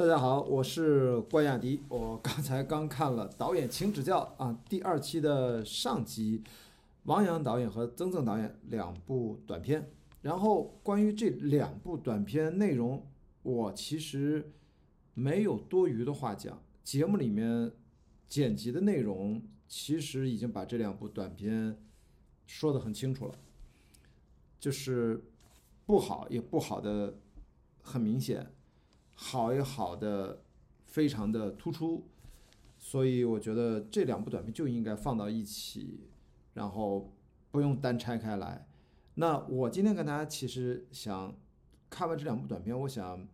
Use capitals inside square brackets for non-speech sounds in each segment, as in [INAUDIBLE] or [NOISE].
大家好，我是关雅迪。我刚才刚看了导演请指教啊第二期的上集，王阳导演和曾曾导演两部短片。然后关于这两部短片内容，我其实没有多余的话讲。节目里面剪辑的内容其实已经把这两部短片说得很清楚了，就是不好也不好的很明显。好也好的，非常的突出，所以我觉得这两部短片就应该放到一起，然后不用单拆开来。那我今天跟大家其实想看完这两部短片，我想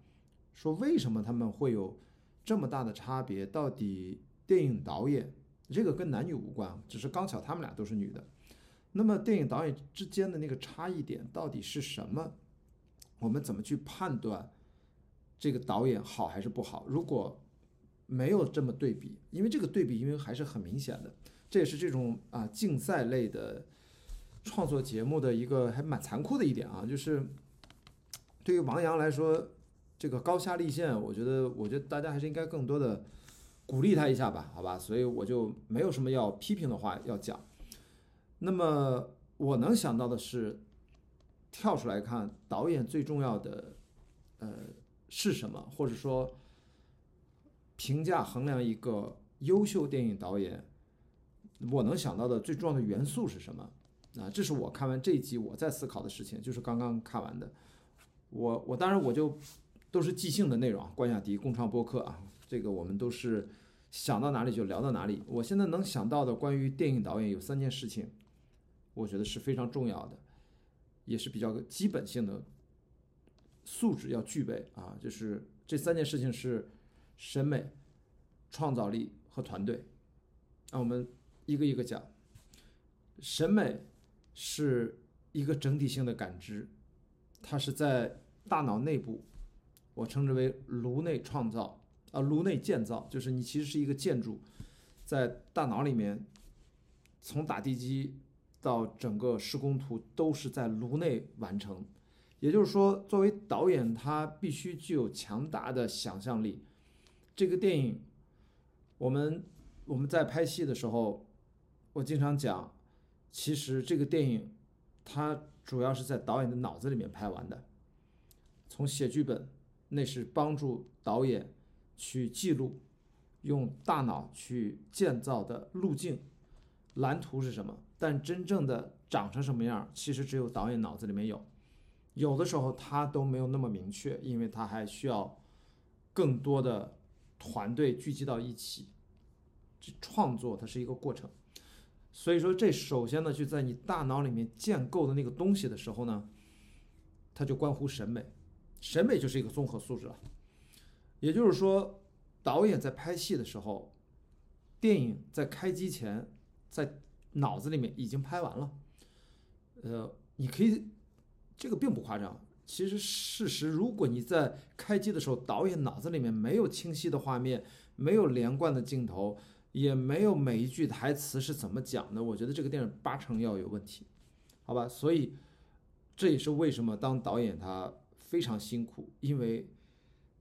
说为什么他们会有这么大的差别？到底电影导演这个跟男女无关，只是刚巧他们俩都是女的。那么电影导演之间的那个差异点到底是什么？我们怎么去判断？这个导演好还是不好？如果没有这么对比，因为这个对比，因为还是很明显的，这也是这种啊竞赛类的创作节目的一个还蛮残酷的一点啊，就是对于王阳来说，这个高下立现，我觉得，我觉得大家还是应该更多的鼓励他一下吧，好吧？所以我就没有什么要批评的话要讲。那么我能想到的是，跳出来看导演最重要的，呃。是什么？或者说，评价衡量一个优秀电影导演，我能想到的最重要的元素是什么？啊，这是我看完这一集我在思考的事情，就是刚刚看完的。我我当然我就都是即兴的内容，关雅迪共创播客啊，这个我们都是想到哪里就聊到哪里。我现在能想到的关于电影导演有三件事情，我觉得是非常重要的，也是比较基本性的。素质要具备啊，就是这三件事情是审美、创造力和团队。那我们一个一个讲。审美是一个整体性的感知，它是在大脑内部，我称之为颅内创造啊，颅内建造，就是你其实是一个建筑，在大脑里面，从打地基到整个施工图都是在颅内完成。也就是说，作为导演，他必须具有强大的想象力。这个电影，我们我们在拍戏的时候，我经常讲，其实这个电影，它主要是在导演的脑子里面拍完的。从写剧本，那是帮助导演去记录，用大脑去建造的路径、蓝图是什么？但真正的长成什么样，其实只有导演脑子里面有。有的时候他都没有那么明确，因为他还需要更多的团队聚集到一起，这创作它是一个过程。所以说，这首先呢，就在你大脑里面建构的那个东西的时候呢，它就关乎审美，审美就是一个综合素质了。也就是说，导演在拍戏的时候，电影在开机前在脑子里面已经拍完了，呃，你可以。这个并不夸张。其实事实，如果你在开机的时候，导演脑子里面没有清晰的画面，没有连贯的镜头，也没有每一句台词是怎么讲的，我觉得这个电影八成要有问题，好吧？所以这也是为什么当导演他非常辛苦，因为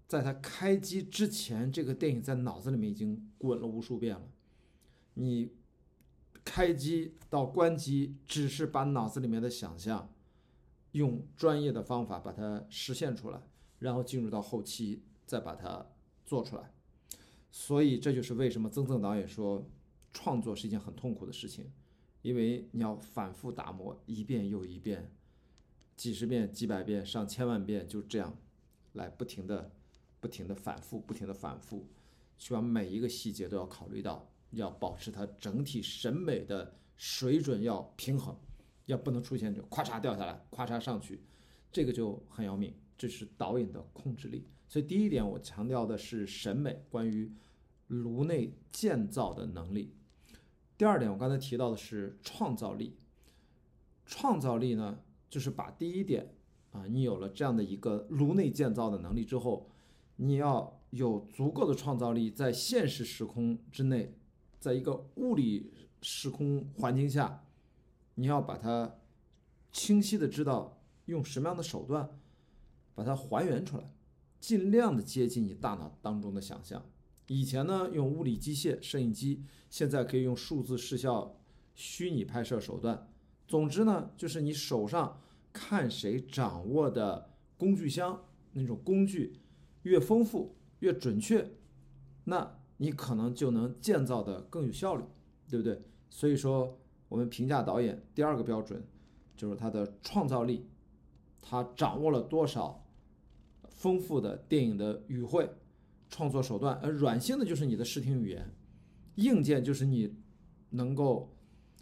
在他开机之前，这个电影在脑子里面已经滚了无数遍了。你开机到关机，只是把脑子里面的想象。用专业的方法把它实现出来，然后进入到后期再把它做出来。所以这就是为什么曾曾导演说，创作是一件很痛苦的事情，因为你要反复打磨一遍又一遍，几十遍、几百遍、上千万遍，就这样来不停的、不停的反复、不停的反复，去把每一个细节都要考虑到，要保持它整体审美的水准要平衡。要不能出现就咔嚓掉下来，咔嚓上去，这个就很要命。这是导演的控制力。所以第一点，我强调的是审美，关于颅内建造的能力。第二点，我刚才提到的是创造力。创造力呢，就是把第一点啊，你有了这样的一个颅内建造的能力之后，你要有足够的创造力，在现实时空之内，在一个物理时空环境下。你要把它清晰的知道用什么样的手段把它还原出来，尽量的接近你大脑当中的想象。以前呢，用物理机械摄影机，现在可以用数字视效虚拟拍摄手段。总之呢，就是你手上看谁掌握的工具箱那种工具越丰富、越准确，那你可能就能建造的更有效率，对不对？所以说，我们评价导演第二个标准就是他的创造力，他掌握了多少丰富的电影的语汇。创作手段，而软性的就是你的视听语言，硬件就是你能够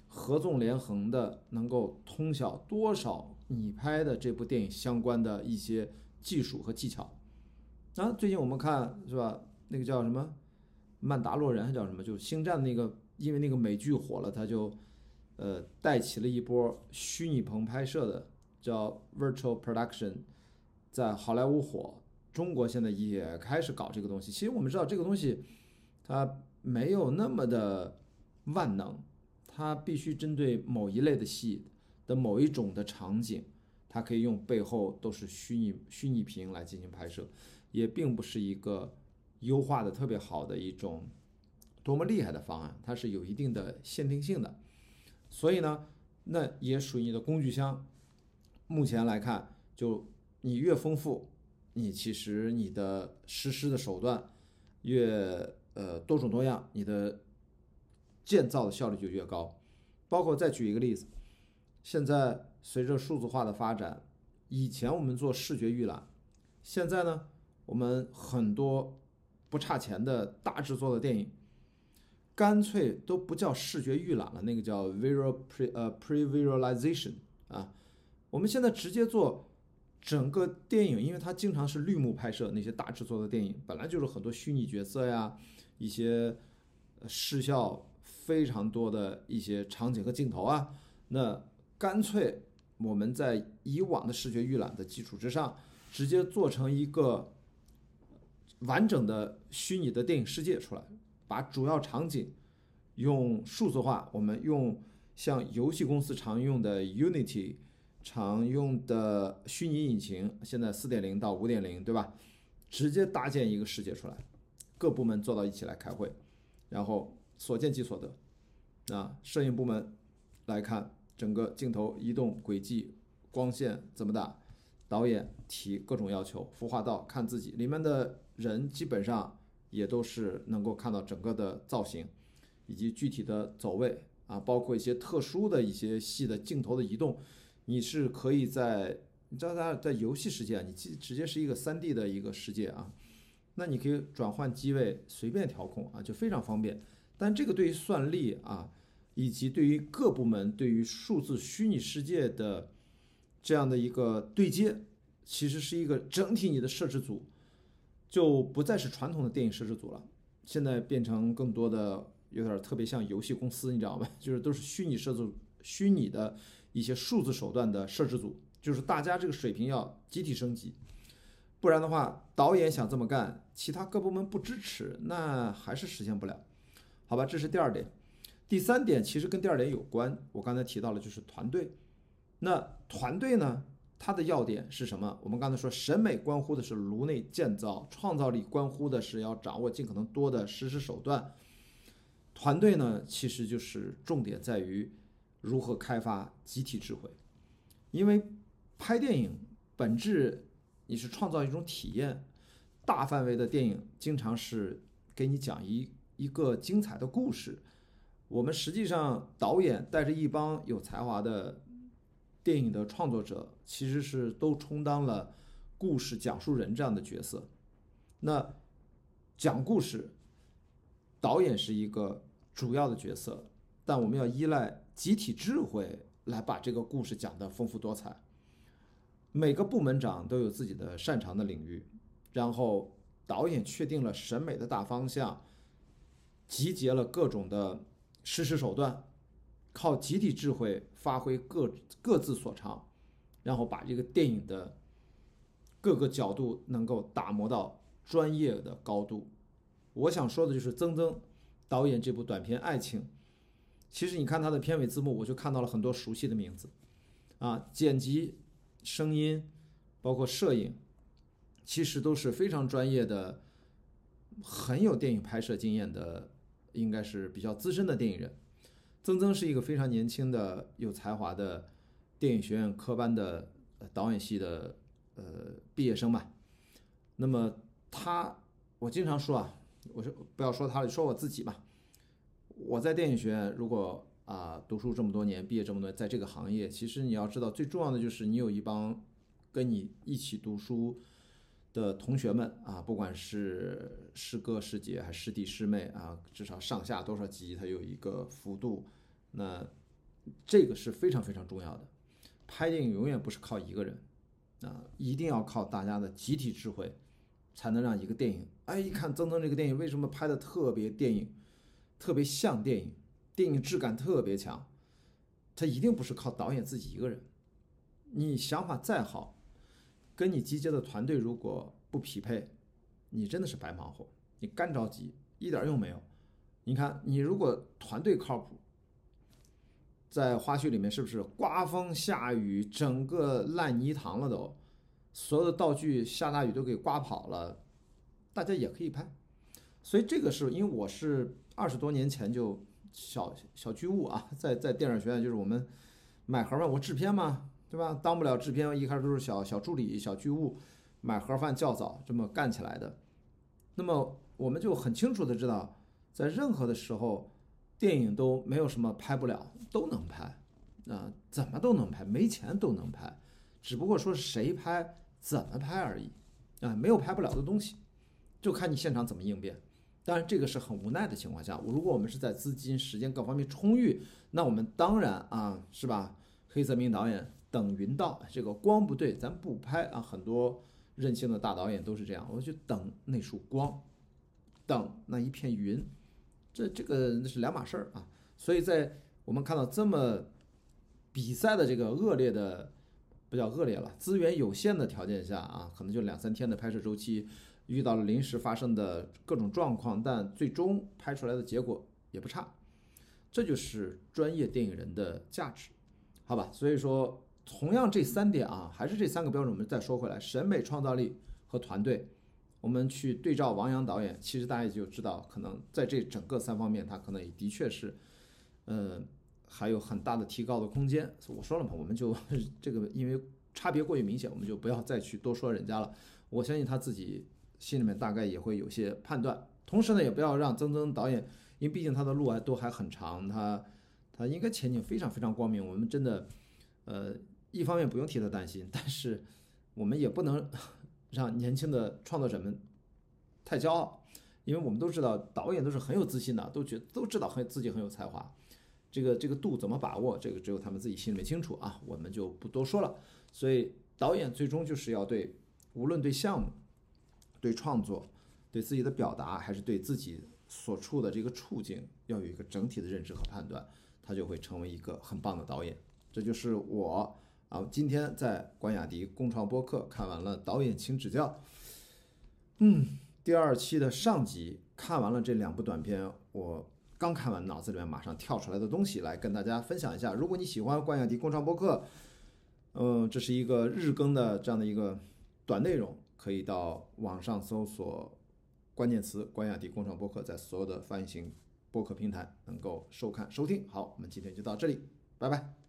合纵连横的，能够通晓多少你拍的这部电影相关的一些技术和技巧。啊，最近我们看是吧？那个叫什么《曼达洛人》还叫什么？就是星战那个，因为那个美剧火了，他就呃带起了一波虚拟棚拍摄的，叫 Virtual Production，在好莱坞火。中国现在也开始搞这个东西。其实我们知道这个东西，它没有那么的万能，它必须针对某一类的戏的某一种的场景，它可以用背后都是虚拟虚拟屏来进行拍摄，也并不是一个优化的特别好的一种多么厉害的方案，它是有一定的限定性的。所以呢，那也属于你的工具箱。目前来看，就你越丰富。你其实你的实施的手段越呃多种多样，你的建造的效率就越高。包括再举一个例子，现在随着数字化的发展，以前我们做视觉预览，现在呢，我们很多不差钱的大制作的电影，干脆都不叫视觉预览了，那个叫 visual pre 呃 previsualization 啊，我们现在直接做。整个电影，因为它经常是绿幕拍摄，那些大制作的电影本来就是很多虚拟角色呀，一些视效非常多的一些场景和镜头啊，那干脆我们在以往的视觉预览的基础之上，直接做成一个完整的虚拟的电影世界出来，把主要场景用数字化，我们用像游戏公司常用的 Unity。常用的虚拟引擎，现在四点零到五点零，对吧？直接搭建一个世界出来，各部门坐到一起来开会，然后所见即所得。啊，摄影部门来看整个镜头移动轨迹、光线怎么打，导演提各种要求，孵化到看自己里面的人基本上也都是能够看到整个的造型以及具体的走位啊，包括一些特殊的一些戏的镜头的移动。你是可以在，你知道在在游戏世界，啊你直直接是一个三 D 的一个世界啊，那你可以转换机位，随便调控啊，就非常方便。但这个对于算力啊，以及对于各部门对于数字虚拟世界的这样的一个对接，其实是一个整体你的摄制组就不再是传统的电影摄制组了，现在变成更多的有点特别像游戏公司，你知道吗？[LAUGHS] 就是都是虚拟摄制虚拟的。一些数字手段的摄制组，就是大家这个水平要集体升级，不然的话，导演想这么干，其他各部门不支持，那还是实现不了，好吧？这是第二点，第三点其实跟第二点有关，我刚才提到了就是团队，那团队呢，它的要点是什么？我们刚才说，审美关乎的是颅内建造，创造力关乎的是要掌握尽可能多的实施手段，团队呢，其实就是重点在于。如何开发集体智慧？因为拍电影本质你是创造一种体验，大范围的电影经常是给你讲一一个精彩的故事。我们实际上导演带着一帮有才华的电影的创作者，其实是都充当了故事讲述人这样的角色。那讲故事，导演是一个主要的角色，但我们要依赖。集体智慧来把这个故事讲得丰富多彩。每个部门长都有自己的擅长的领域，然后导演确定了审美的大方向，集结了各种的实施手段，靠集体智慧发挥各各自所长，然后把这个电影的各个角度能够打磨到专业的高度。我想说的就是曾曾导演这部短片《爱情》。其实你看它的片尾字幕，我就看到了很多熟悉的名字，啊，剪辑、声音，包括摄影，其实都是非常专业的，很有电影拍摄经验的，应该是比较资深的电影人。曾曾是一个非常年轻的、有才华的电影学院科班的导演系的呃毕业生吧。那么他，我经常说啊，我说不要说他了，说我自己吧。我在电影学院，如果啊读书这么多年，毕业这么多年，在这个行业，其实你要知道，最重要的就是你有一帮跟你一起读书的同学们啊，不管是师哥师姐还是师弟师妹啊，至少上下多少级，它有一个幅度，那这个是非常非常重要的。拍电影永远不是靠一个人啊，一定要靠大家的集体智慧，才能让一个电影，哎，一看曾曾这个电影为什么拍的特别电影，特别像电影，电影质感特别强，它一定不是靠导演自己一个人，你想法再好。跟你集结的团队如果不匹配，你真的是白忙活，你干着急一点用没有。你看，你如果团队靠谱，在花絮里面是不是刮风下雨，整个烂泥塘了都，所有的道具下大雨都给刮跑了，大家也可以拍。所以这个是因为我是二十多年前就小小剧务啊，在在电影学院就是我们买盒嘛，我制片嘛。对吧？当不了制片，一开始都是小小助理、小剧务，买盒饭较早这么干起来的。那么我们就很清楚的知道，在任何的时候，电影都没有什么拍不了，都能拍，啊，怎么都能拍，没钱都能拍，只不过说谁拍、怎么拍而已，啊，没有拍不了的东西，就看你现场怎么应变。当然，这个是很无奈的情况下，如果我们是在资金、时间各方面充裕，那我们当然啊，是吧？黑泽明导演。等云到，这个光不对，咱不拍啊！很多任性的大导演都是这样，我就等那束光，等那一片云，这这个那是两码事儿啊。所以在我们看到这么比赛的这个恶劣的，不叫恶劣了，资源有限的条件下啊，可能就两三天的拍摄周期，遇到了临时发生的各种状况，但最终拍出来的结果也不差，这就是专业电影人的价值，好吧？所以说。同样这三点啊，还是这三个标准。我们再说回来，审美、创造力和团队，我们去对照王阳导演，其实大家也就知道，可能在这整个三方面，他可能也的确是，呃，还有很大的提高的空间。我说了嘛，我们就这个因为差别过于明显，我们就不要再去多说人家了。我相信他自己心里面大概也会有些判断。同时呢，也不要让曾曾导演，因为毕竟他的路还都还很长，他他应该前景非常非常光明。我们真的，呃。一方面不用替他担心，但是我们也不能 [LAUGHS] 让年轻的创作者们太骄傲，因为我们都知道导演都是很有自信的，都觉都知道很自己很有才华，这个这个度怎么把握，这个只有他们自己心里面清楚啊，我们就不多说了。所以导演最终就是要对无论对项目、对创作、对自己的表达，还是对自己所处的这个处境，要有一个整体的认知和判断，他就会成为一个很棒的导演。这就是我。啊，今天在关雅迪共创播客看完了导演请指教，嗯，第二期的上集看完了这两部短片，我刚看完，脑子里面马上跳出来的东西来跟大家分享一下。如果你喜欢关雅迪共创播客，嗯，这是一个日更的这样的一个短内容，可以到网上搜索关键词“关雅迪共创播客”，在所有的泛型播客平台能够收看收听。好，我们今天就到这里，拜拜。